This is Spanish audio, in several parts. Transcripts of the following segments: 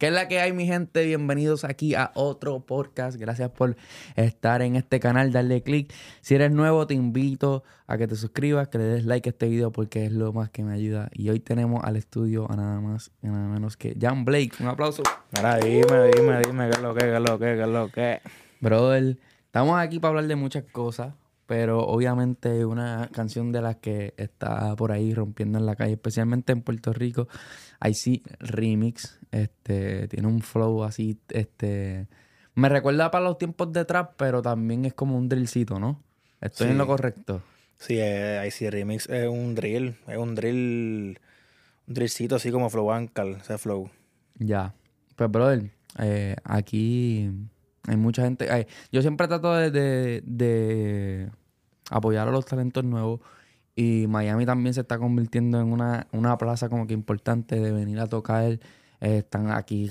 ¿Qué es la que hay, mi gente? Bienvenidos aquí a otro podcast. Gracias por estar en este canal. Darle click. Si eres nuevo, te invito a que te suscribas, que le des like a este video porque es lo más que me ayuda. Y hoy tenemos al estudio a nada más y nada menos que Jan Blake. Un aplauso. Ahora dime, dime, dime qué es lo que, qué es lo que, qué es lo que. Brother, estamos aquí para hablar de muchas cosas, pero obviamente una canción de las que está por ahí rompiendo en la calle, especialmente en Puerto Rico, I sí Remix, este, tiene un flow así, este, me recuerda para los tiempos de trap, pero también es como un drillcito, ¿no? Estoy en lo correcto. Sí, eh, IC Remix es un drill, es un drill, un drillcito así como Flow Ankle, ese flow. Ya. Pues, brother, eh, aquí hay mucha gente. yo siempre trato de, de- de apoyar a los talentos nuevos. Y Miami también se está convirtiendo en una, una plaza como que importante de venir a tocar. Eh, están aquí,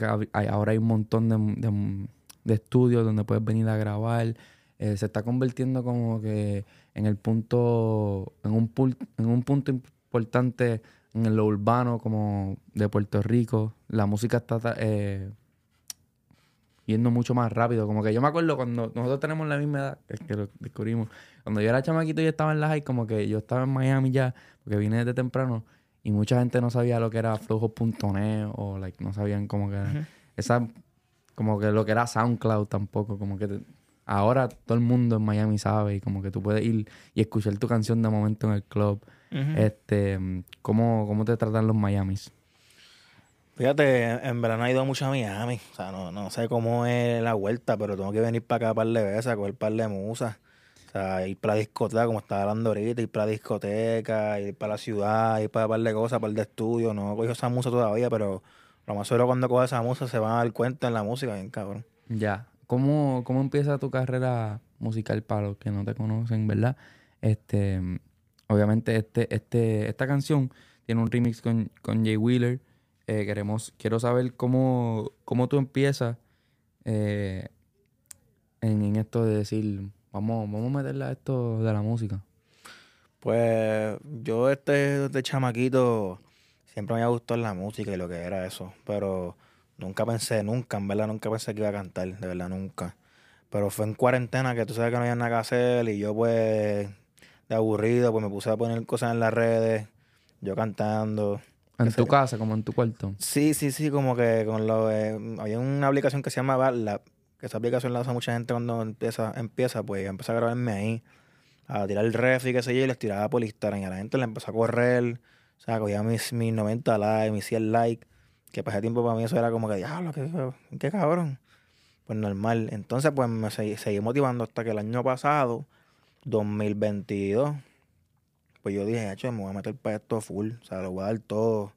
ahora hay un montón de, de- estudios donde puedes venir a grabar. Eh, se está convirtiendo como que en el punto, en un, pul- en un punto importante en lo urbano como de Puerto Rico. La música está eh, yendo mucho más rápido. Como que yo me acuerdo cuando nosotros tenemos la misma edad, es que lo descubrimos. Cuando yo era chamaquito y estaba en la high, como que yo estaba en Miami ya, porque vine desde temprano, y mucha gente no sabía lo que era flojo.net o like, no sabían como que esa como que lo que era SoundCloud tampoco, como que te- ahora todo el mundo en Miami sabe y como que tú puedes ir y escuchar tu canción de momento en el club. Este, ¿cómo, ¿cómo te tratan los Miamis? Fíjate, en- verano he ido mucho a Miami, o sea, no, no sé cómo es la vuelta, pero tengo que venir para acá par de veces a coger par de musas. O sea, ir para la discoteca, como estaba hablando ahorita, ir para la discoteca, ir para la ciudad, ir para par de cosas, par de estudios. No cogido esa musa todavía, pero lo más seguro cuando coja esa musa se van a dar cuenta en la música, bien cabrón. Ya. ¿Cómo, ¿Cómo empieza tu carrera musical para los que no te conocen, verdad? Este, obviamente, este, este, esta canción tiene un remix con, con Jay Wheeler. Eh, queremos, quiero saber cómo, cómo tú empiezas eh, en, esto de decir, vamos, vamos a meterle a esto de la música. Pues yo este, este chamaquito siempre me había gustado la música y lo que era eso, pero nunca pensé, nunca, en verdad, nunca pensé que iba a cantar, de verdad, nunca. Pero fue en cuarentena que tú sabes que no había nada que hacer y yo pues de aburrido pues me puse a poner cosas en las redes, yo cantando. En tu casa, como en tu cuarto. Sí, sí, sí, como que con lo de- había una aplicación que se llama Badlab, que esa aplicación la usa mucha gente cuando empieza, empieza, pues yo empecé a grabarme ahí, a tirar el ref y qué sé yo, y les tiraba por Instagram, y a la gente le empezó a correr, o sea, cogía mis, mis 90 likes, mis 100 likes, que para ese tiempo para mí eso era como que, diablo, qué, qué cabrón. Pues normal. Entonces, pues me seguí, seguí motivando hasta que el año pasado, 2022, pues yo dije, hecho, me voy a meter para esto full, o sea, lo voy a dar todo.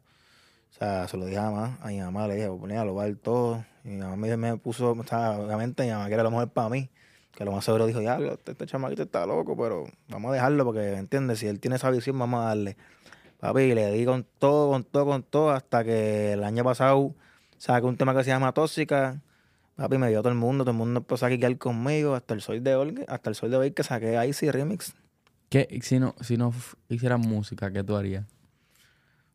O sea, se lo dije a mamá, a mi mamá le dije, pues lo voy a dar todo. Y mi mamá me, puso, o sea, obviamente mi mamá quiere lo mejor para mí. Que lo más seguro dijo, ya, este, este chamaquito está loco, pero vamos a dejarlo porque, ¿entiendes? Si él tiene esa visión, vamos a darle. Papi, le di con todo, con todo, con todo, hasta que el año pasado saqué un tema que se llama Tóxica. Papi, me dio todo el mundo, todo el mundo empezó a quiquear conmigo, hasta el sol de hoy, hasta el sol de hoy que saqué Icy Remix. ¿Qué, si no, si no hicieras música, ¿qué tú harías?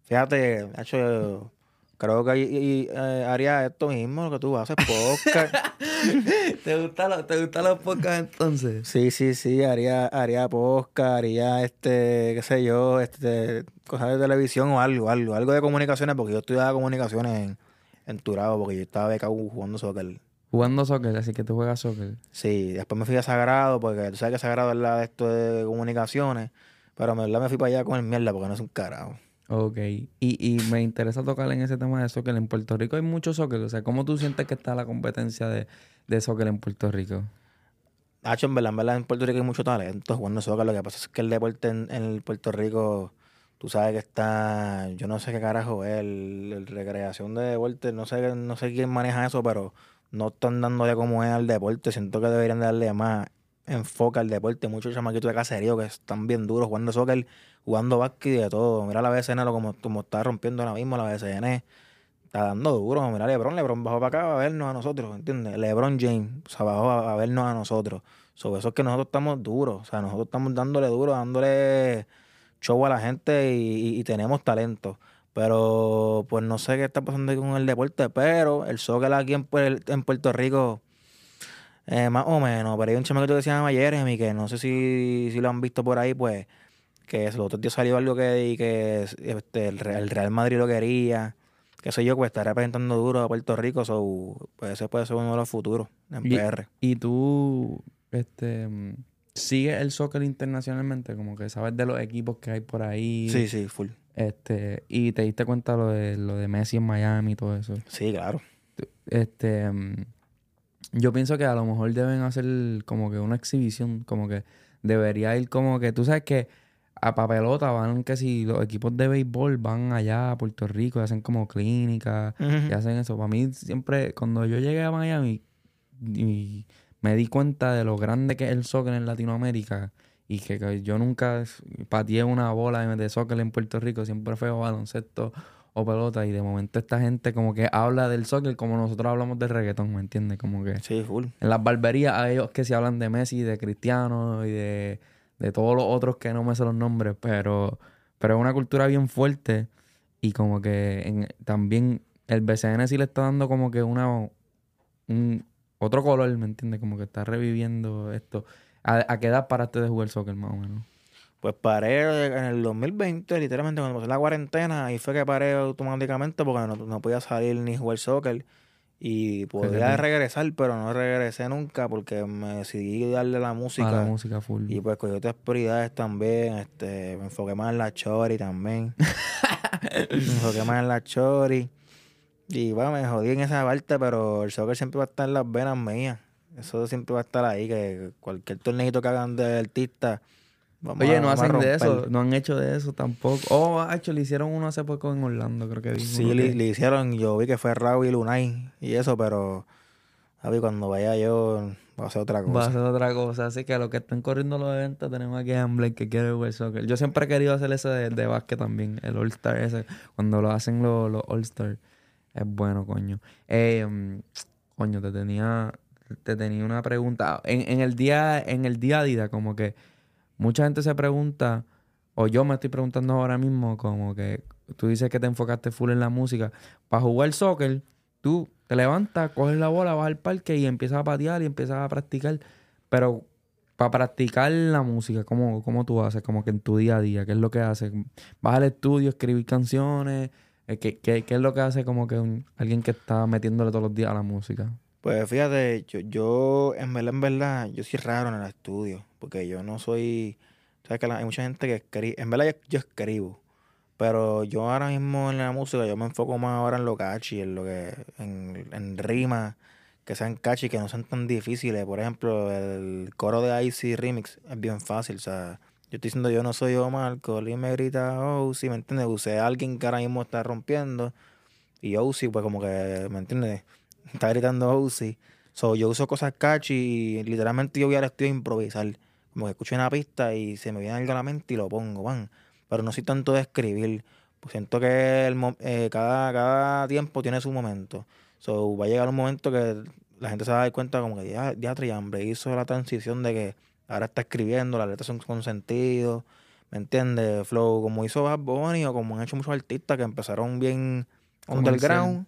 Fíjate, hecho, creo que y- y, eh, haría esto mismo, lo que tú haces, podcast. ¿Te gustan los, ¿Te gustan los podcasts entonces? sí, sí, sí, haría, haría podcast, haría este, qué sé yo, este, cosas de televisión o algo, algo, algo de comunicaciones, porque yo estudiaba comunicaciones en, en Turabo, porque yo estaba becado jugando soccer. Jugando soccer, así que tú juegas soccer. Sí, después me fui a Sagrado, porque tú sabes que Sagrado es la de esto de comunicaciones, pero en verdad me fui para allá con el mierda, porque no es un carajo. Ok. Y, y me interesa tocar en ese tema de soccer. En Puerto Rico hay mucho soccer. O sea, ¿cómo tú sientes que está la competencia de, de soccer en Puerto Rico? Hacho, en verdad, en verdad, en Puerto Rico hay mucho talento jugando soccer. Lo que pasa es que el deporte en, en Puerto Rico, tú sabes que está, yo no sé qué carajo es, el, el recreación de deporte, no sé, no sé quién maneja eso, pero no están dándole como es al deporte. Siento que deberían darle más enfoque al deporte. Muchos chamaquitos de caserío que están bien duros jugando soccer, jugando básquet y de todo. Mira la BCN lo como, como está rompiendo ahora mismo la BCN. Está dando duro. Mira Lebron, Lebron bajó para acá a vernos a nosotros, ¿entiendes? Lebron James, o sea, bajó a, vernos a nosotros. Sobre eso es que nosotros estamos duros. O sea, nosotros estamos dándole duro, dándole show a la gente y tenemos talento. Pero pues no sé qué está pasando con el deporte, pero el soccer aquí en, Puer- en Puerto Rico, eh, más o menos. Pero hay un chamaquito que se llama Jeremy, que no sé si, si lo han visto por ahí, pues, que el otro día salió algo que, y que este, el, Real, Madrid lo quería. Que sé yo, pues está representando duro a Puerto Rico, so, pues ese puede ser uno de los futuros en Y- PR. Y tú, este, mm, sigues el soccer internacionalmente, como que sabes de los equipos que hay por ahí. Sí, sí, full. Este, y te diste cuenta lo de lo de Messi en Miami y todo eso. Sí, claro. Este, mm, yo pienso que a lo mejor deben hacer como que una exhibición, como que debería ir como que, tú sabes que a papelota van que si los equipos de béisbol van allá a Puerto Rico y hacen como clínicas y hacen eso. Para mí siempre, cuando yo llegué a Miami y me di cuenta de lo grande que es el soccer en Latinoamérica y que, que yo nunca pateé una bola de soccer en Puerto Rico, siempre fue baloncesto o pelota y de momento esta gente como que habla del soccer como nosotros hablamos de reggaetón, ¿me entiendes? Como que Sí, full. en las barberías hay ellos que se hablan de Messi, de Cristiano y de, de todos los otros que no me sé los nombres, pero, pero es una cultura bien fuerte y como que en- también el BCN sí le está dando como que una un, otro color, ¿me entiendes? Como que está reviviendo esto. ¿A, a qué edad paraste de jugar soccer más o menos? Pues paré en el 2020, literalmente cuando pasó la cuarentena, ahí fue que paré automáticamente porque no, no podía salir ni jugar soccer. Y podía regresar, pero no regresé nunca porque me decidí darle la música. A la música full. Y pues cogí otras prioridades también. Este, me enfoqué más en la chori también. me enfoqué más en la chori. Y bueno, me jodí en esa parte, pero el soccer siempre va a estar en las venas mías. Eso siempre va a estar ahí, que cualquier torneito que hagan de artista. vamos Oye, a- no a hacen de eso, no han hecho de eso tampoco. Oh, hecho, le hicieron uno hace poco en Orlando, creo que vi. Sí, le, que- le hicieron, yo vi que fue Raúl y Lunay y eso, pero Javi, cuando vaya yo, va a hacer otra cosa. Va a ser otra cosa. Así que a los que estén corriendo los eventos, tenemos aquí a Amblake que quiere jugar soccer. Yo siempre he querido hacer ese de, de básquet también, el All-Star ese. Cuando lo hacen los, los All-Star. Es bueno, coño. Eh, mm, coño, te tenía, te tenía una pregunta. En, en el día, en el día a día, como que mucha gente se pregunta, o yo me estoy preguntando ahora mismo, como que tú dices que te enfocaste full en la música. Para jugar soccer, tú te levantas, coges la bola, vas al parque y empiezas a patear y empiezas a practicar. Pero para practicar la música, ¿cómo, ¿cómo tú haces? Como que en tu día a día, ¿qué es lo que haces? ¿Vas al estudio, escribir canciones? Eh, ¿Qué, qué, qué es lo que hace como que alguien que está metiéndole todos los días a la música? Pues fíjate, yo, yo en verdad, en verdad, yo soy raro en el estudio, porque yo no soy, sabes que hay mucha gente que escribe, en verdad yo, yo escribo, pero yo ahora mismo en la música, yo me enfoco más ahora en lo catchy, en lo que, en, en rimas que sean catchy, que no sean tan difíciles. Por ejemplo, el coro de Icy Remix es bien fácil, o sea, yo estoy diciendo yo no soy Omar, Coli me grita, oh, sí, ¿me entiendes? Usé a alguien que ahora mismo está rompiendo, y Ozzy, pues como que, ¿me entiendes? Está gritando Ozzy. So, yo uso cosas catchy y literalmente yo voy al estudio a improvisar. Como que escucho una pista y se me viene algo a la mente y lo pongo, van. Pero no soy tanto de escribir. Pues siento que el eh, cada, cada tiempo tiene su momento. So, va a llegar un momento que la gente se va a dar cuenta como que ya, ya Triambre hizo la transición de que ahora está escribiendo, las letras son con sentido. ¿Me entiendes? Flow, como hizo Bad Bunny o como han hecho muchos artistas que empezaron bien underground.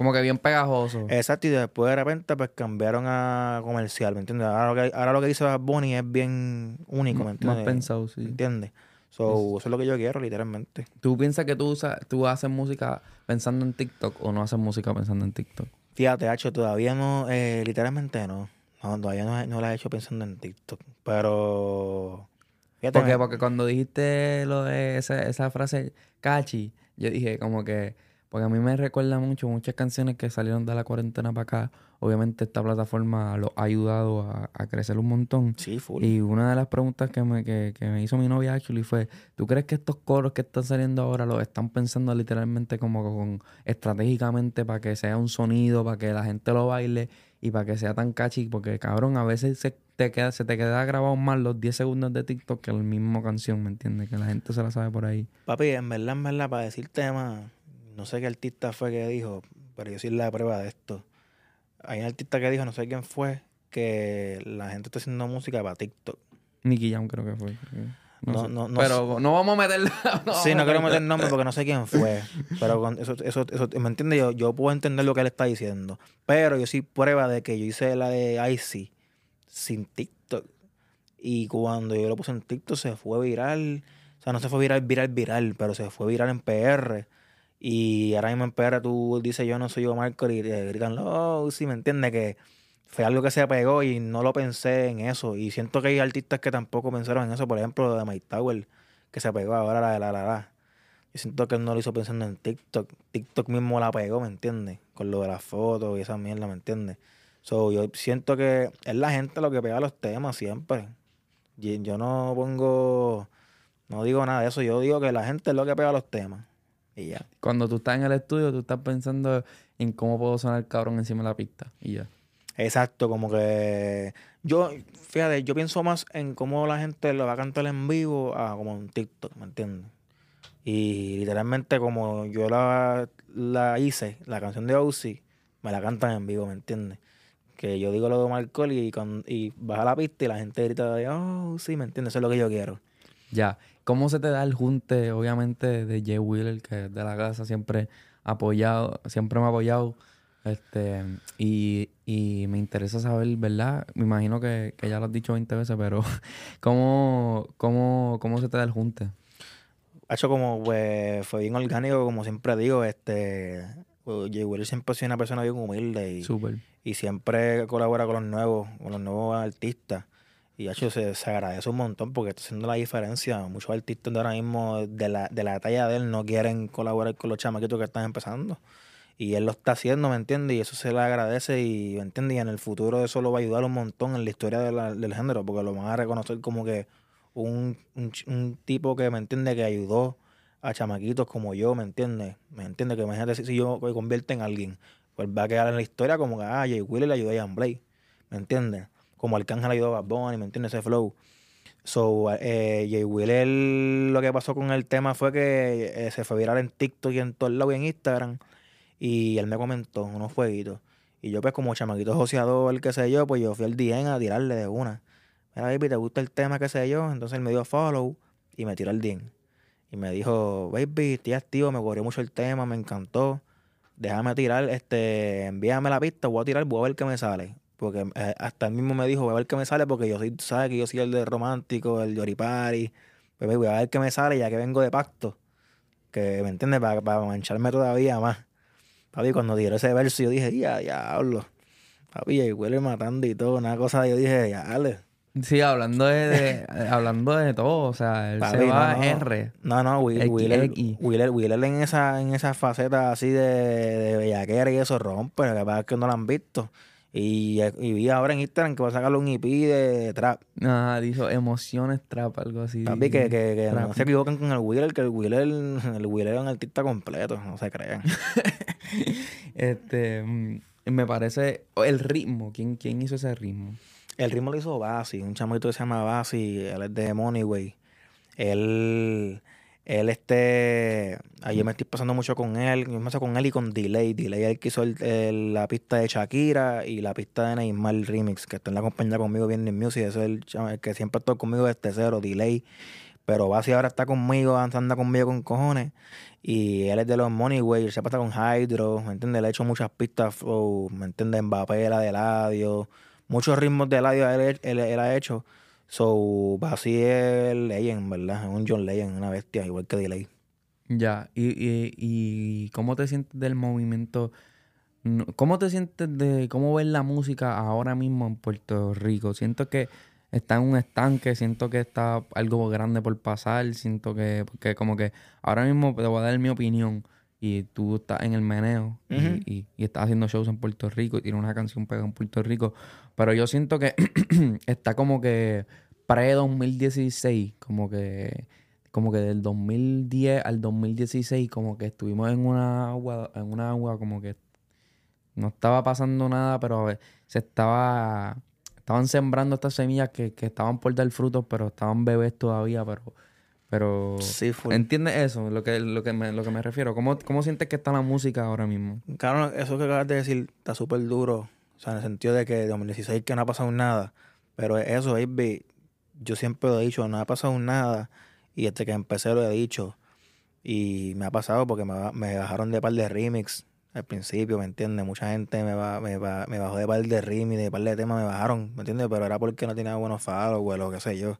Como que bien pegajoso. Exacto, y después de repente pues cambiaron a comercial, ¿me entiendes? Ahora lo que, ahora lo que dice Bad Bunny es bien único, ¿me entiendes? más pensado, ¿Me sí. entiendes? So, eso es lo que yo quiero, literalmente. ¿Tú piensas que tú, usas, tú haces música pensando en TikTok o no haces música pensando en TikTok? Fíjate, Hacho, todavía no, eh, literalmente no. No, todavía no, no la he hecho pensando en TikTok. Pero. Fíjate, Porque, me- porque cuando dijiste lo de esa, esa frase catchy, yo dije como que, porque a mí me recuerda mucho muchas canciones que salieron de la cuarentena para acá. Obviamente esta plataforma lo ha ayudado a, a crecer un montón. Sí, full. Y una de las preguntas que me, que, que me hizo mi novia actually fue, ¿tú crees que estos coros que están saliendo ahora los están pensando literalmente como con estratégicamente para que sea un sonido, para que la gente lo baile y para que sea tan catchy? Porque cabrón, a veces se te queda, se te queda grabado más los 10 segundos de TikTok que la misma canción, ¿me entiendes? Que la gente se la sabe por ahí. Papi, en verdad, en verdad, para decirte más, no sé qué artista fue que dijo, pero yo soy la prueba de esto. Hay un artista que dijo, no sé quién fue, que la gente está haciendo música para TikTok. Nicky Jam creo que fue. No, sé. no, no Pero no vamos a meterla. no sí, no quiero meter nombre porque no sé quién fue. Pero con eso, eso, eso, ¿me entiendes? Yo, yo puedo entender lo que él está diciendo. Pero yo sí prueba de que yo hice la de Icy sin TikTok. Y cuando yo lo puse en TikTok se fue viral. O sea, no se fue viral, viral, viral, pero se fue viral en PR. Y ahora mismo en PR tú dices yo no soy yo Marco y te gritan, oh, sí, ¿me entiendes? Que fue algo que se pegó y no lo pensé en eso. Y siento que hay artistas que tampoco pensaron en eso. Por ejemplo, lo de Mike Tower, que se pegó ahora la de la la la. Yo siento que él no lo hizo pensando en TikTok. TikTok mismo la pegó, ¿me entiendes? Con lo de las fotos y esa mierda, ¿me entiendes? So, yo siento que es la gente lo que pega los temas siempre. Yo no pongo, no digo nada de eso. Yo digo que la gente es lo que pega los temas. Y ya. Cuando tú estás en el estudio, tú estás pensando en cómo puedo sonar cabrón encima de la pista. Y ya. Exacto, como que yo, fíjate, yo pienso más en cómo la gente lo va a cantar en vivo a como en TikTok, ¿me entiendes? Y literalmente como yo la, la hice, la canción de Ozzy, me la cantan en vivo, ¿me entiendes? Que yo digo lo de Marcol y, con, y baja la pista y la gente grita, oh, sí, ¿me entiendes? Eso es lo que yo quiero. Ya. ¿Cómo se te da el junte, obviamente, de Jay Wheeler, que es de la casa siempre apoyado, siempre me ha apoyado? Este, y, y me interesa saber, ¿verdad? Me imagino que, que ya lo has dicho 20 veces, pero ¿cómo, cómo, cómo se te da el junte? Hecho como, pues, fue bien orgánico, como siempre digo, este, pues, Jay Wheeler siempre ha sido una persona bien humilde y, y siempre colabora con los nuevos, con los nuevos artistas. Y hecho se, se agradece un montón porque está haciendo la diferencia. Muchos artistas de ahora mismo de la, de la talla de él no quieren colaborar con los chamaquitos que están empezando. Y él lo está haciendo, ¿me entiendes? Y eso se le agradece y, ¿me entiendes? Y en el futuro eso lo va a ayudar un montón en la historia del género porque lo van a reconocer como que un, un, tipo que, ¿me entiende Que ayudó a chamaquitos como yo, ¿me entiendes? ¿Me entiendes? Que imagínate si, si yo me convierto en alguien, pues va a quedar en la historia como que, ah, Jay Wheeler le ayudó a Jan Blake, ¿me entiendes? Como Arcángel ayudó a Bad Bunny, ¿me entiendes? Ese flow. So, eh, Jay Wheeler, lo que pasó con el tema fue que eh, se fue viral en TikTok y en todos lados y en Instagram. Y él me comentó unos jueguitos. Y yo, pues, como chamaquito joseador, qué sé yo, pues yo fui al DM a tirarle de una. Mira, baby, ¿te gusta el tema, qué sé yo? Entonces él me dio follow y me tiró el DM. Y me dijo, baby, estoy activo, me corrió mucho el tema, me encantó. Déjame tirar, este, envíame la pista, voy a tirar, voy a ver qué me sale. Porque eh, hasta él mismo me dijo, voy a ver qué me sale, porque yo soy, sabes que yo soy el de romántico, el yoripari. Voy a ver qué me sale, ya que vengo de pacto. Que, ¿me entiendes? Para, para mancharme todavía más. Papi, cuando tiró ese verso, yo dije, ya, diablo. Papi, y huele matando y todo, una cosa, yo dije, diablo. Sí, hablando de, de- hablando de todo, o sea, él se Papi, va no, no. R. No, no, Will- X, Wheeler, X. Wheeler, Wheeler en esa, en esa faceta así de, de bellaquera y eso rompe, lo que pasa es que no lo han visto. Y, y vi ahora en Instagram que va a sacarle un EP de trap. Nada, dijo emociones trap, algo así. Papi, que, que, que no se equivoquen con el Wheeler, que el Wheeler, el Wheeler es un artista completo, no se crean. Este, mm, me parece el ritmo. ¿Quién, quién hizo ese ritmo? El ritmo lo hizo Basi, un chamaquito que se llama Basi, él es de Moneyway. Él, él este, ayer me estoy pasando mucho con él, yo me paso con él y con Delay. Delay el que hizo el- la pista de Shakira y la pista de Neymar Remix, que está en la compañía conmigo bien en Music, ese es el, el que siempre está conmigo desde cero, Delay. Pero Basi ahora está conmigo, anda conmigo con cojones. Y él es de los Moneyway, él se pasa con Hydro, ¿me entiendes? Le ha hecho muchas pistas, ¿me entiendes? Mbappé, la de Ladio, muchos ritmos de Ladio él, él- él ha hecho. So, Basi es Legend, ¿verdad? Es un John Legend, una bestia, igual que Delay. Ya, y, y, y ¿cómo te sientes del movimiento? ¿Cómo te sientes de cómo ves la música ahora mismo en Puerto Rico? Siento que está en un estanque, siento que está algo grande por pasar, siento que, porque como que ahora mismo te voy a dar mi opinión y tú estás en el meneo y- y, y estás haciendo shows en Puerto Rico y tienes una canción pegada en Puerto Rico, pero yo siento que está como que pre-2016, como que como que del 2010 al 2016 como que estuvimos en una agua, en una agua como que no estaba pasando nada, pero a ver, se estaba estaban sembrando estas semillas que, que estaban por dar frutos, pero estaban bebés todavía, pero pero Sí. ¿entiendes eso? Lo que lo que me, lo que me refiero. ¿Cómo, ¿Cómo sientes que está la música ahora mismo? Claro, eso que acabas de decir está súper duro. O sea, en el sentido de que de 2016 que no ha pasado nada. Pero eso, baby, yo siempre lo he dicho, no ha pasado nada. Y desde que empecé lo he dicho. Y me ha pasado porque me, me bajaron de par de remix al principio, ¿me entiendes? Mucha gente me, ba- me, ba- me bajó de par de remix, de par de temas me bajaron, ¿me entiendes? Pero era porque no tenía buenos followers o lo que sé yo.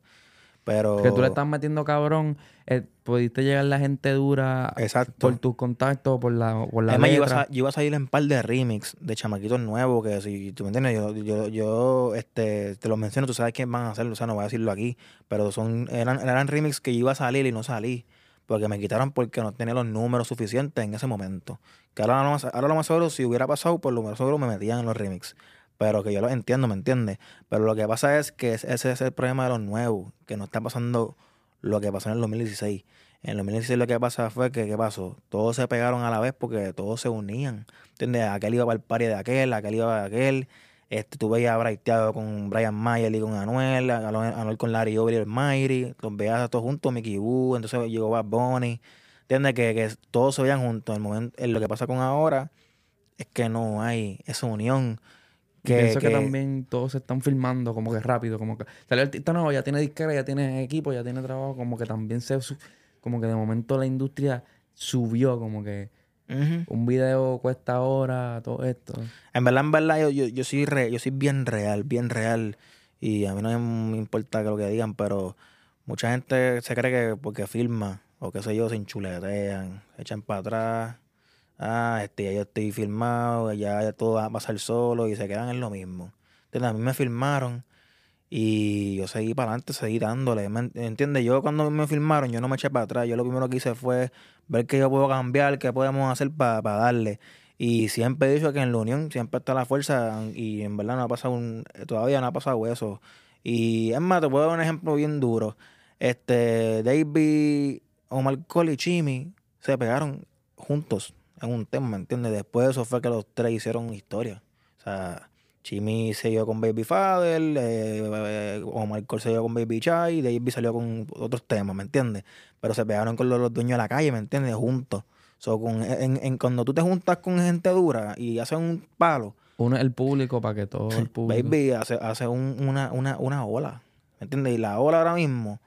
Pero... Que tú le estás metiendo cabrón, eh, pudiste llegar la gente dura Exacto. por tus contactos, por la, por la Además, yo iba, a, letra. yo iba a salir en par de remix de chamaquitos nuevos que si tú me entiendes, yo, yo, yo este, te los menciono, tú sabes quién van a hacerlo, o sea, no voy a decirlo aquí, pero son eran, eran remix que yo iba a salir y no salí, porque me quitaron porque no tenía los números suficientes en ese momento. Que ahora lo más, ahora lo más seguro, si hubiera pasado, por lo más seguro me metían en los remix. Pero que yo lo entiendo, ¿me entiendes? Pero lo que pasa es que es- ese es el problema de los nuevos, que no está pasando lo que pasó en el 2016. En el 2016 lo que pasa fue que, ¿qué pasó? Todos se pegaron a la vez porque todos se unían. ¿Entiendes? Aquel iba para el party de aquel, aquel iba para aquel. Este, tú veías a Braiteado con Brian Mayer y con Anuel, Anuel, con Larry Over y el Mayri, los veías a todos juntos, Mickey Wu, entonces llegó Bad Bunny. ¿Entiendes? Que, que todos se veían juntos. El momento, lo que pasa con ahora es que no hay esa unión. Y pienso que, que- también todos se están filmando como que rápido, como que salió el artista nuevo, ya tiene disquera, ya tiene equipo, ya tiene trabajo, como que también se como que de momento la industria subió, como que un video cuesta ahora, todo esto. En verdad, en verdad, yo, yo, yo soy re- yo soy bien real, bien real. Y a mí no me importa que lo que digan, pero mucha gente se cree que porque filma o qué sé yo, se enchuletean, se echan para atrás. Ah, este, ya yo estoy filmado, ya, todo va a pasar solo y se quedan en lo mismo. ¿Entiendes? A mí me filmaron y yo seguí para adelante, seguí dándole. ¿Me ent- entiendes? Yo cuando me filmaron, yo no me eché para atrás. Yo lo primero que hice fue ver qué yo puedo cambiar, qué podemos hacer para darle. Y siempre he dicho que en la unión siempre está la fuerza y en verdad no ha pasado un, todavía no ha pasado eso. Y es más, te puedo dar un ejemplo bien duro. Este, David, Omar Cole y Chimi se pegaron juntos en un tema, ¿me entiendes? Después de eso fue que los tres hicieron historia. O sea, Chimi se dio con Baby Father, eh, Omar Cole se dio con Baby Chai, David salió con otros temas, ¿me entiendes? Pero se pegaron con los, los dueños de la calle, ¿me entiendes? Juntos. So, con, en, en- cuando tú te juntas con gente dura y haces un palo, Uno es el público para que todo el público. baby, hace, hace un- una, una, una ola. ¿Me entiendes? Y la ola ahora mismo,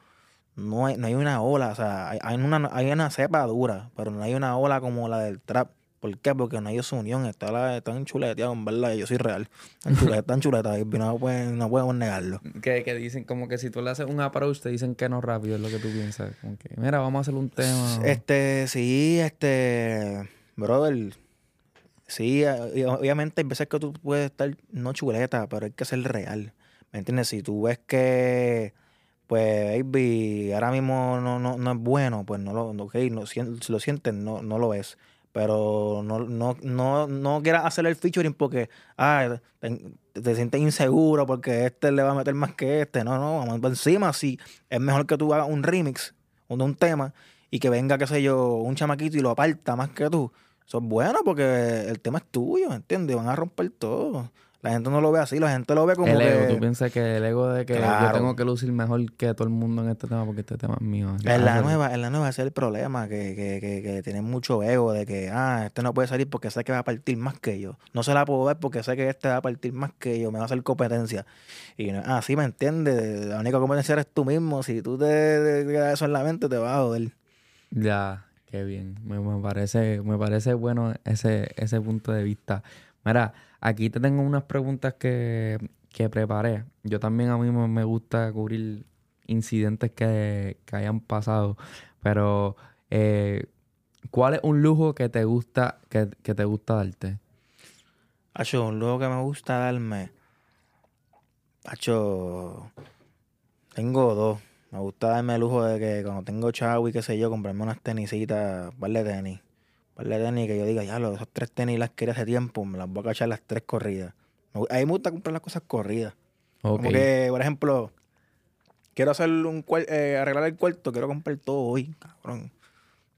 no hay, no hay una ola. O sea, hay, hay una, hay una cepa dura, pero no hay una ola como la del trap. ¿Por qué? Porque no hay esa unión. Está la, están chuleteados, en verdad. Yo soy real. Están chuletas, están No pueden, no podemos negarlo. Que, que dicen como que si tú le haces un approach te dicen que no rápido, es lo que tú piensas. Como que, mira, vamos a hacer un tema. Este, sí, este, brother, sí, eh, obviamente hay veces que tú puedes estar no chuleta, pero hay que ser real, ¿me entiendes? Si tú ves que, pues, baby, ahora mismo no, no, no es bueno, pues no lo, no, ok, no, si lo sientes, no, no lo es. Pero no, no, no, no quieras hacer el featuring porque ah, te, te sientes inseguro porque este le va a meter más que este. No, no, vamos encima. Sí, es mejor que tú hagas un remix de un tema y que venga, qué sé yo, un chamaquito y lo aparta más que tú. Eso es bueno porque el tema es tuyo, ¿entiendes? Van a romper todo. La gente no lo ve así, la gente lo ve como el que... ego, tú piensas que el ego de que yo tengo que lucir mejor que todo el mundo en este tema porque este tema es mío. En la nueva, en la nueva ese es el problema, que, que, que, que tienen mucho ego de que, ah, este no puede salir porque sé que va a partir más que yo. No se la puedo ver porque sé que este va a partir más que yo, me va a hacer competencia. Y ah, sí, me entiendes, la única competencia eres tú mismo. Si tú te, quedas eso en la mente, te va a joder. Ya, qué bien. Me, me parece, me parece bueno ese, ese punto de vista. Mira, aquí te tengo unas preguntas que, que preparé. Yo también a mí me gusta cubrir incidentes que, que hayan pasado. Pero, eh, ¿cuál es un lujo que te gusta, que, que te gusta darte? Hacho, un lujo que me gusta darme. Hacho, tengo dos. Me gusta darme el lujo de que cuando tengo chavo y qué sé yo, comprarme unas tenisitas, un par de tenis. Par de tenis que yo diga, ya, lo, esas tres tenis las quería hace tiempo, me las voy a cachar las tres corridas. A mí me gusta comprar las cosas corridas. Ok. Como que, por ejemplo, quiero hacer un eh, arreglar el cuarto, quiero comprar todo hoy, cabrón.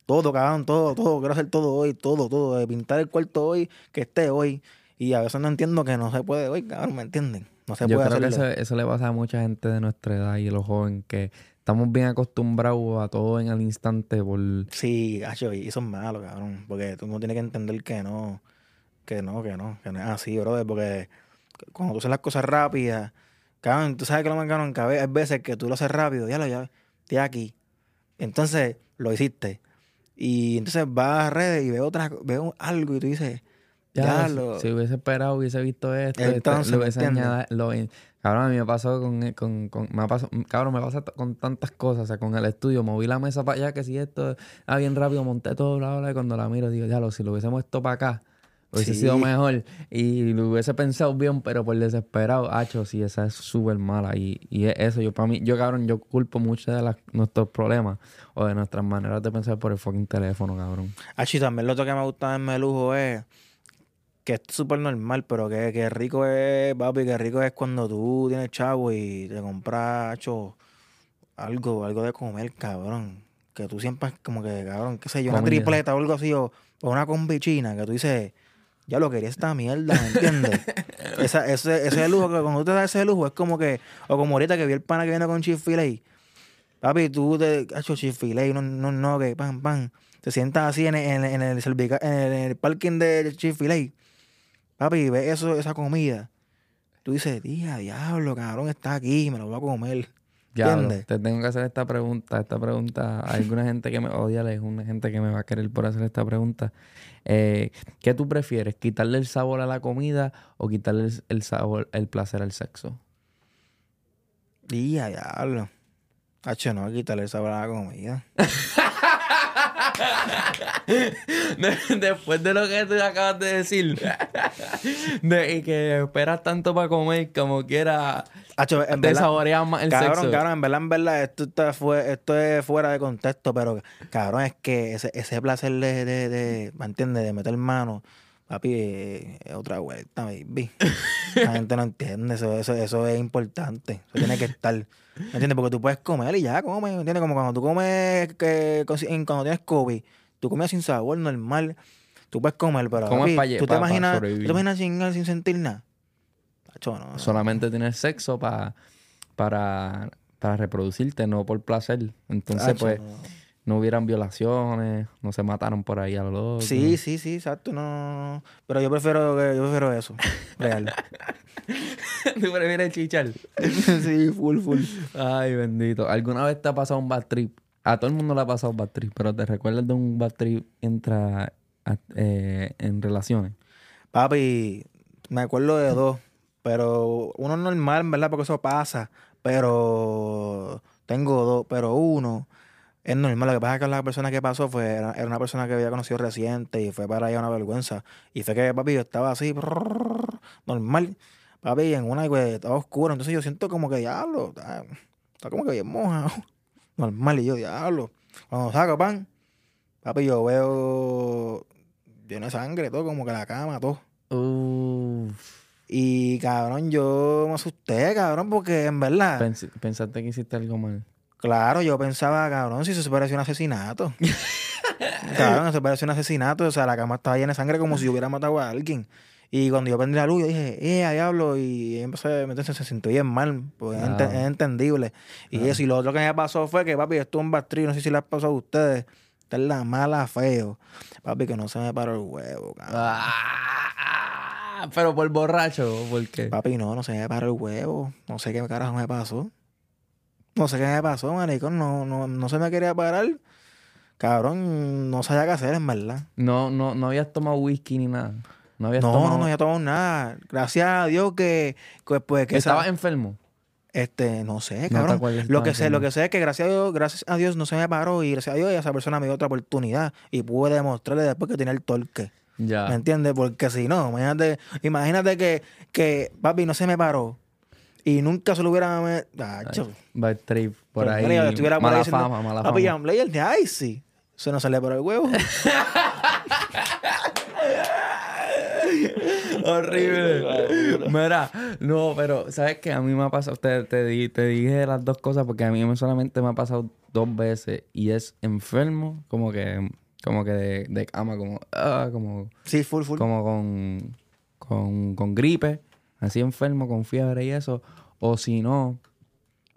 Todo, cabrón, todo, todo. Quiero hacer todo hoy, todo, todo. De pintar el cuarto hoy, que esté hoy. Y a veces no entiendo que no se puede hoy, cabrón, ¿me entienden? No se Yo puede creo que hacerlo. eso, eso le pasa a mucha gente de nuestra edad y a los jóvenes que estamos bien acostumbrados a todo en el instante por... Sí, acho, y eso es malo, cabrón. Porque tú no tienes que entender que no, que no, que no, que no es así, brother. Porque cuando tú haces las cosas rápidas, Cabrón, tú sabes que lo más cabrón, que hay veces que tú lo haces rápido, ya lo ya, estoy aquí. Entonces, lo hiciste. Y entonces vas a redes y ves otra, ves algo y tú dices, Ya, lo. si hubiese esperado, hubiese visto esto, este, Entonces, lo ¿me hubiese añadido. lo- cabrón, a mí me pasó con, con, con- me ha pasado, cabrón, me pasa con tantas cosas, o sea, con el estudio, moví la mesa para allá, que si esto, ah, bien rápido, monté todo, bla, bla, y cuando la miro, digo, ya, lo, si lo hubiésemos esto para acá, hubiese Sí. sido mejor, y lo hubiese pensado bien, pero por desesperado, hacho, sí, esa es súper mala, y, y es eso, yo para mí, yo, cabrón, yo culpo muchos de las- nuestros problemas, o de nuestras maneras de pensar por el fucking teléfono, cabrón. Y también lo otro que me gusta en lujo es que es súper normal, pero que, que rico es, papi, que rico es cuando tú tienes chavo y te compras, hacho, algo, algo de comer, cabrón. Que tú siempre como que, cabrón, qué sé yo, una Comida. tripleta o algo así, o, o una combichina, que tú dices, ya lo quería esta mierda, ¿me entiendes? Esa, ese, ese lujo, que cuando tú te das ese lujo, es como que, o como ahorita que vi el pana que viene con chick Papi, tú te hecho chick no, no, no, que pan, pan. Te sientas así en, el- en, el- en el, en parking de chick Papi, ves eso, esa comida. Tú dices, tía, diablo, cabrón, está aquí, me lo voy a comer. Diablo, te tengo que hacer esta pregunta. Esta pregunta, hay alguna gente que me odia, hay una gente que me va a querer por hacer esta pregunta. Eh, ¿Qué tú prefieres? ¿Quitarle el sabor a la comida o quitarle el, el sabor, el placer al sexo? Tía, diablo. Hacho, no, quítale el sabor a la comida. Después de lo que tú acabas de decir, de, y que esperas tanto para comer como quiera, Hacho, en te verdad, saboreas más el cabrón, sexo. cabrón, en verdad, en verdad, esto, está fue, esto es fuera de contexto, pero cabrón, es que ese, ese placer de, de, de, ¿me entiendes? De meter mano, papi, eh, es otra vuelta, baby. La gente no entiende, eso, eso, eso es importante, eso tiene que estar, ¿me entiendes? Porque tú puedes comer y ya comes, ¿me entiendes? Como cuando tú comes, que, cuando tienes COVID, tú comes sin sabor, normal, tú puedes comer, pero papi, tú te imaginas, tú te imaginas chingar sin sentir nada. Hacho, no, no. Solamente tienes sexo pa- para, para reproducirte, no por placer. Entonces, pues, no. No hubieran violaciones, no se mataron por ahí a los locos. Sí, sí, sí, exacto, no. Pero yo prefiero yo prefiero eso, real. ¿Tú prefieres chichar? sí, full, full. Ay, bendito. ¿Alguna vez te ha pasado un bad trip? A todo el mundo le ha pasado un bad trip, pero ¿te recuerdas de un bad trip entra eh, en relaciones? Papi, me acuerdo de dos, pero uno normal, verdad, porque eso pasa. Pero tengo dos, pero uno es normal. Lo que pasa es que la persona que pasó fue, era, era una persona que había conocido reciente y fue para allá una vergüenza. Y fue que, papi, yo estaba así, normal. Papi, en una pues, estaba oscuro. Entonces yo siento como que diablo, está, está como que bien mojado. Normal, y yo, diablo. Cuando saco pan, papi, yo veo de sangre, todo, como que la cama, todo. Uf. Y cabrón, yo me asusté, cabrón, porque en verdad, Pens- ¿Pensaste que hiciste algo mal? Claro, yo pensaba, cabrón, si eso se parecía un asesinato. cabrón, se parecía un asesinato, o sea, la cama estaba llena de sangre como si hubiera matado a alguien. Y cuando yo prendí la luz, yo dije, eh, a diablo, y empecé, entonces se sintió bien mal, pues es, ente- Claro. es entendible. Y eso, y lo otro que me pasó fue que, papi, esto es un bastrillo, no sé si le ha pasado a ustedes, esta es la mala feo. Papi, que no se me paró el huevo, cabrón. Ah, pero por borracho, ¿por qué? Papi, no, no se me paró el huevo. No sé qué carajo me pasó. No sé qué me pasó, maricón. No, no, no se me quería parar. Cabrón, no sabía qué hacer, en verdad. No, no, no habías tomado whisky ni nada. No habías No, tomado... no, no había tomado nada. Gracias a Dios que, que, pues, que ¿Estabas esa- enfermo? este, no sé, cabrón. lo que sé, lo que sé es que gracias a Dios, gracias a Dios no se me paró y gracias a Dios esa persona me dio otra oportunidad y pude demostrarle después que tenía el torque. Ya. ¿Me entiendes? Porque si no, imagínate, imagínate que, que papi no se me paró y nunca se lo hubiera... Acho. Bad trip, por ahí. mira, estuviera por mala ahí diciendo, fama, mala Papi, fama. Blair de Icy. Eso no sale por el huevo. Horrible. Mira, no, pero ¿sabes qué? A mí me ha pasado, te, te, di- te dije las dos cosas porque a mí me solamente me ha pasado dos veces y es enfermo, como que, como que de, de cama, como, ah, como, sí, full, full. como con, con, con gripe, así enfermo, con fiebre y eso, o si no,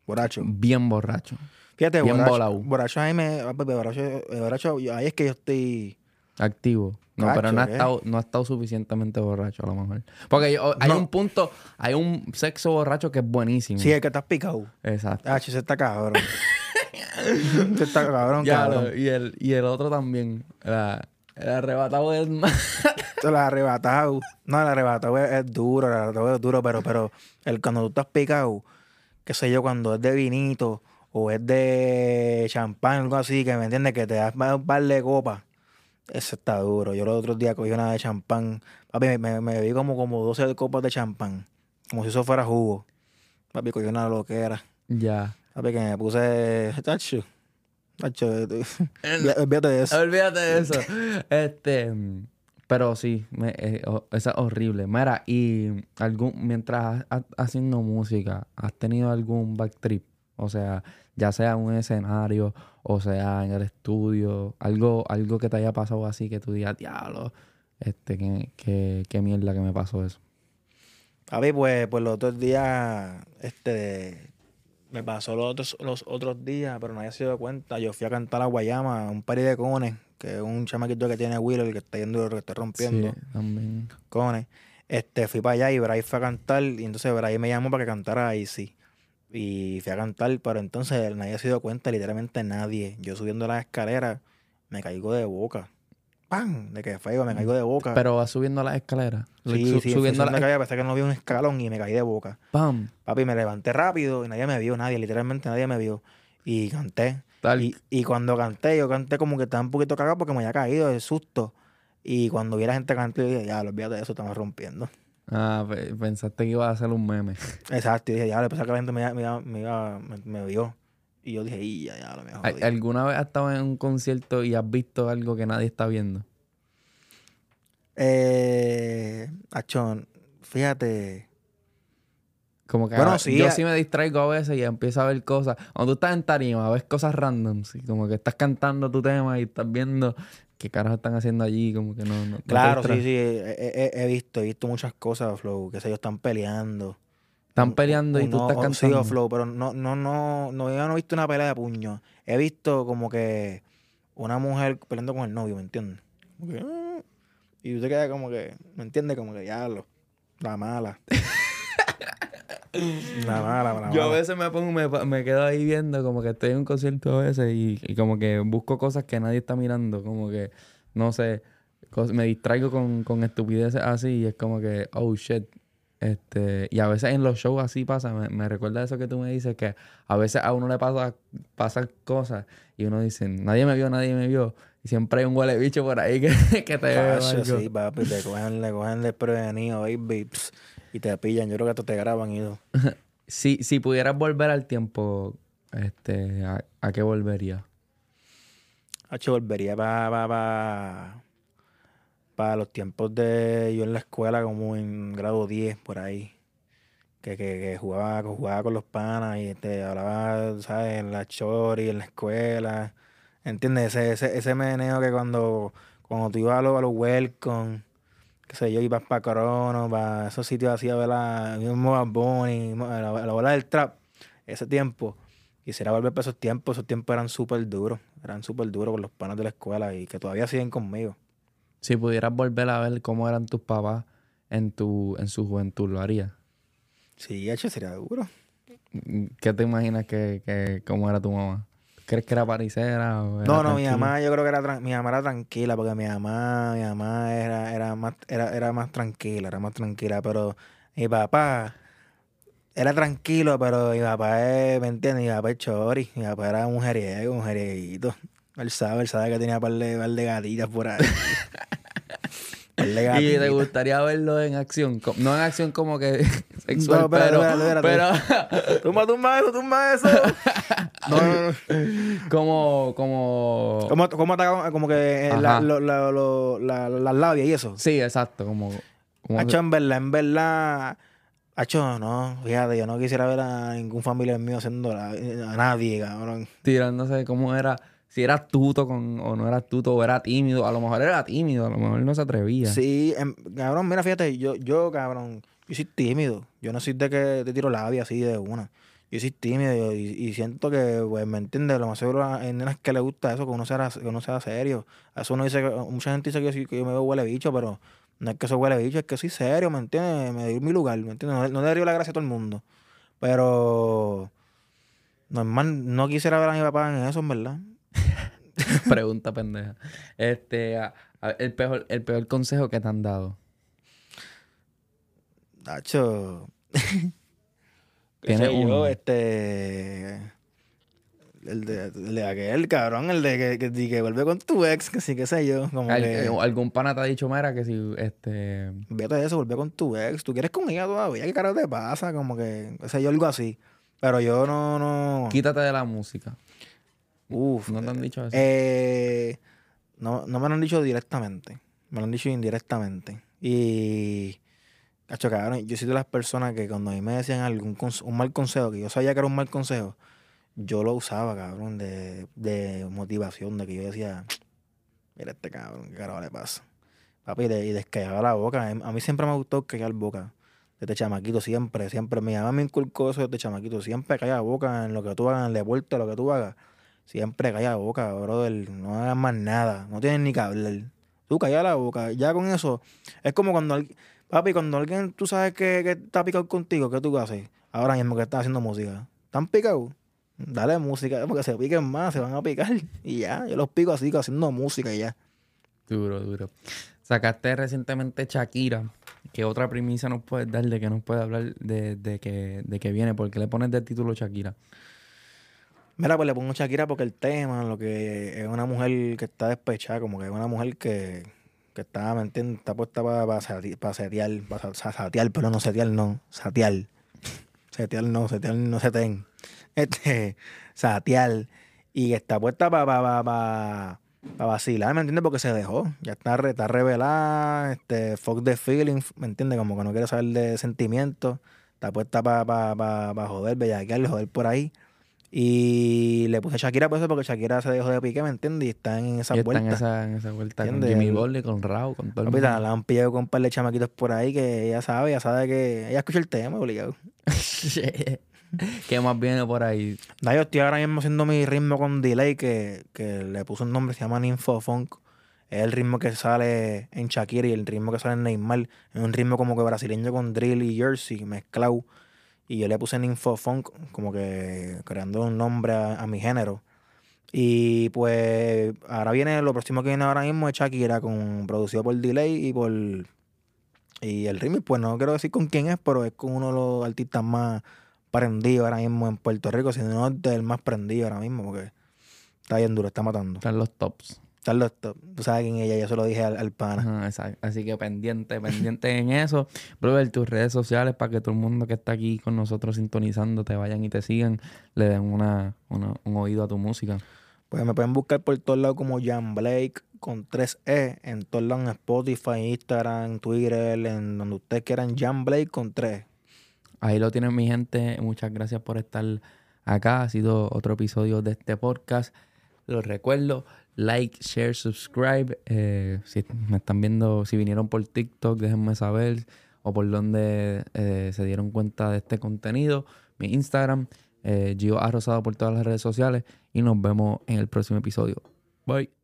Borracho. bien borracho. Fíjate, Bien borracho. volado. Borracho ahí me. papi, Borracho, borracho, yo- ahí es que yo estoy. Activo. No, Cacho, pero no ha, ¿qué? estado, no ha estado suficientemente borracho, a lo mejor. Porque yo- hay No. un punto, hay un sexo borracho que es buenísimo. Sí, es que estás picado. Exacto. Ah, ese está cabrón. ese está cabrón, Ya, cabrón. lo- y, el, y el otro también. la- el arrebatado es más. El arrebatado. No, el arrebatado es, es duro, el arrebatado es duro, pero, pero el, cuando tú estás picado, qué sé yo, cuando es de vinito o es de champán, algo así, que me entiendes, que te das un par de copas. Ese está duro. Yo los otros días cogí una de champán. Papi, me, me, me bebí como, como 12 copas de champán. Como si eso fuera jugo. Papi, cogí una loquera. ya. Papi, que me puse. Tacho. Tacho. Olvídate de eso. Olvídate de eso. este. Pero sí, me, eh, esa es horrible. Mira, y algún, mientras has- haciendo música, ¿has tenido algún backtrip? O sea, ya sea en un escenario, o sea en el estudio, algo, algo que te haya pasado así que tú digas, diablo, este, que, que, qué mierda que me pasó eso. Papi, pues, pues los otros días, este, me pasó los otros, los otros días, pero nadie se dio cuenta. Yo fui a cantar a Guayama, a un party de cones, que es un chamaquito que tiene Wheeler, que está yendo, que está rompiendo Sí, también. cones. Este, fui para allá y Bray fue a cantar, y entonces Bray me llamó para que cantara ahí sí. Y fui a cantar, pero entonces nadie se dio cuenta, literalmente nadie. Yo subiendo las escaleras, me caigo de boca. ¡Pam! De que feo, me caigo de boca. Pero vas subiendo las escaleras. sí, Su- sí, subiendo la las calle, pensé que no había un escalón y me caí de boca. ¡Pam! Papi, me levanté rápido y nadie me vio, nadie, literalmente nadie me vio. Y canté. Tal. Y, y cuando canté, yo canté como que estaba un poquito cagado porque me había caído de susto. Y cuando vi a la gente cantar, yo dije, ya, olvídate de eso, estamos rompiendo. Ah, pe- pensaste que ibas a hacer un meme. Exacto, y dije, ya, le pensaba que la gente me, iba- me, iba- me, iba- vio. Y yo dije, y ya, ya, lo mejor. ¿Al- ¿Alguna vez has estado en un concierto y has visto algo que nadie está viendo? Eh, Achón, fíjate. Como que Bueno, sí, yo a- sí me distraigo a veces y empiezo a ver cosas. Cuando tú estás en tarima, ves cosas random, sí, como que estás cantando tu tema y estás viendo qué caras están haciendo allí, como que no. no- Claro, sí, sí, he, he- he visto, he visto muchas cosas, Flow, que sé yo, están peleando. Están peleando y tú estás o- Sí, cantando. o flow, pero no, no, no, no, yo no he visto una pelea de puño. He visto como que una mujer peleando con el novio, ¿me entiendes? Que, "Ah", y usted queda como que, ¿me entiendes? Como que ya lo, la mala. la mala, la Yo a veces me pongo, me, me quedo ahí viendo, como que estoy en un concierto a veces y, y como que busco cosas que nadie está mirando, como que, no sé, me distraigo con, con estupideces así y es como que, oh shit. Este, y a veces en los shows así pasa, me, me recuerda eso que tú me dices, que a veces a uno le pasa, pasan cosas y uno dice, nadie me vio, nadie me vio. Y siempre hay un huele bicho por ahí que, que te ve sí, papi, te cogen, le cogen desprevenido, baby, ps, y te pillan. Yo creo que hasta te graban y todo. Si, si pudieras volver al tiempo, este, ¿a, a qué volverías? Hacho, volvería para pa, pa, pa los tiempos de yo en la escuela, como en grado 10, por ahí. Que, que, que jugaba, jugaba con los panas y este, hablaba, ¿sabes? En la chori, en la escuela. ¿Entiendes? Ese, ese, ese meneo que cuando, cuando tú ibas a los, a los welcome, qué sé yo, ibas para Corono, para esos sitios así a ver la mismo Bunny, a la, a la bola del trap, ese tiempo. Quisiera volver para esos tiempos, esos tiempos eran súper duros, eran súper duros con los panas de la escuela y que todavía siguen conmigo. Si pudieras volver a ver cómo eran tus papás en tu en su juventud, ¿lo harías? Sí, hecho, sería duro. ¿Qué te imaginas que, que cómo era tu mamá? ¿Crees que era paricera o era No, no, mi mamá yo creo que era, mi mamá era tranquila porque mi mamá, mi mamá era, era, más, era, era más tranquila, era más tranquila, pero mi papá era tranquilo, pero mi papá es, ¿me entiendes? Mi papá es chori, mi papá era mujeriego, mujerieguito. Él sabe, él sabe que tenía par de, par de gatitas por ahí. ¿Y te gustaría verlo en acción? No en acción como que sexual, No, pero, espérate, pero Tumba, tumba eso, tumba eso. No, no, no. como, como... ¿Cómo, cómo ataca como que eh, la, lo- la- lo- la- las labias y eso? Sí, exacto, como... como Hacho, en verdad, en verdad. Hacho, no, fíjate, yo no quisiera ver a ningún familiar mío haciendo a nadie, cabrón. tirándose cómo era... Si era tuto con, o no era tuto, o era tímido. A lo mejor era tímido, a lo mejor no se atrevía. Sí, em, cabrón, mira, fíjate, yo, yo, cabrón, yo soy tímido. Yo no soy de que te tiro labia así de una. yo soy tímido y, y siento que, pues, ¿me entiendes? Lo más seguro hay nenas que le gusta eso, que uno sea, que uno sea serio. Eso uno dice, mucha gente dice que yo, que yo me veo huele bicho, pero no es que eso huele bicho, es que soy serio, ¿me entiendes? Me doy mi lugar, ¿me entiendes? No, no le daría la gracia a todo el mundo. Pero normal, no quisiera ver a mi papá en eso, en verdad. Pregunta pendeja. Este, a- a- el, peor, el peor consejo que te han dado. Nacho. ¿Qué Tiene uno. Este. El de, el de aquel, cabrón, el de que, que, que vuelve con tu ex, que sí, qué sé yo. Como Al- que. eh, algún pana te ha dicho, mira, que si, este... Vete de eso, vuelve con tu ex. ¿Tú quieres con ella todavía? ¿Qué carajo te pasa? Como que, qué sé yo, algo así. Pero yo no, no. Quítate de la música. Uf. ¿No te han dicho eso? Eh, no, no me lo han dicho directamente. Me lo han dicho indirectamente. Y. Cacho, cabrón, yo soy de las personas que cuando a mí me decían algún un mal consejo, que yo sabía que era un mal consejo, yo lo usaba, cabrón, de, de motivación, de que yo decía, mira este cabrón, qué carajo le pasa. Papi, y, de, y descallaba la boca. A mí siempre me gustó callar boca. Desde chamaquito, siempre, siempre. Mi mamá me inculcó eso desde chamaquito. Siempre calla boca en lo que tú hagas, en el deporte, lo que tú hagas. Siempre calla boca, brother. No hagas más nada. No tienes ni que hablar. Tú calla la boca. Ya con eso, es como cuando alguien, papi, cuando alguien tú sabes que, que está picado contigo, ¿qué tú haces? Ahora mismo que estás haciendo música. ¿Están picados? Dale música, porque se piquen más, se van a picar. Y ya, yo los pico así, haciendo música y ya. Duro, duro. Sacaste recientemente Shakira. ¿Qué otra primicia nos puedes dar de que nos puede hablar de, de que, de que viene? ¿Por qué le pones de título Shakira? Mira, pues le pongo Shakira porque el tema, lo que es una mujer que está despechada, como que es una mujer que, que está, ¿me entiendes? Está puesta para pa, setear, para satear, pero no setear, no, satear. Setear no, setear no seten. Este, satear. Y está puesta para pa, pa, pa, vacilar, ¿me entiendes? Porque se dejó. Ya está, re- está revelada, este, fuck the feeling, ¿me entiendes? Como que no quiere saber de sentimientos. Está puesta para pa, pa, pa joder, bellaquear, joder por ahí. Y le puse Shakira por eso, porque Shakira se dejó de pique, ¿me entiendes? Y está en esa y vuelta. en esa, en esa vuelta con ¿Entiendes? Jimmy El- Butler, con Rao, con todo el mundo. la han pillado con un par de chamaquitos por ahí que ella sabe, ella sabe que ella escucha el tema, obligado. ¿Qué más viene por ahí? No, yo estoy ahora mismo haciendo mi ritmo con delay que, que le puse un nombre, se llama Ninfo Funk. Es el ritmo que sale en Shakira y el ritmo que sale en Neymar. Es un ritmo como que brasileño con drill y jersey mezclado. Y yo le puse Ninfo Funk, como que creando un nombre a, mi género. Y pues ahora viene, lo próximo que viene ahora mismo es Shakira, con, producido por Delay y por... Y el remix, pues no quiero decir con quién es, pero es con uno de los artistas más prendidos ahora mismo en Puerto Rico, si no es del más prendido ahora mismo, porque está bien duro, está matando. Están los tops. Está en los top. Tú sabes quién es ella, yo se lo dije al, al pana. Ajá, exacto. Así que pendiente, pendiente en eso. Brother, tus redes sociales para que todo el mundo que está aquí con nosotros sintonizando te vayan y te sigan, le den una, una- un oído a tu música. Pues me pueden buscar por todos lados como Jan Blake con 3E, en todos lados en Spotify, Instagram, Twitter, en donde ustedes quieran, Jan Blake con 3. Ahí lo tienen mi gente. Muchas gracias por estar acá. Ha sido otro episodio de este podcast. Los recuerdo. Like, share, subscribe. Eh, si me están viendo, si vinieron por TikTok, déjenme saber. O por donde eh, se dieron cuenta de este contenido. Mi Instagram, eh, Gio Arrosado por todas las redes sociales. Y nos vemos en el próximo episodio. Bye.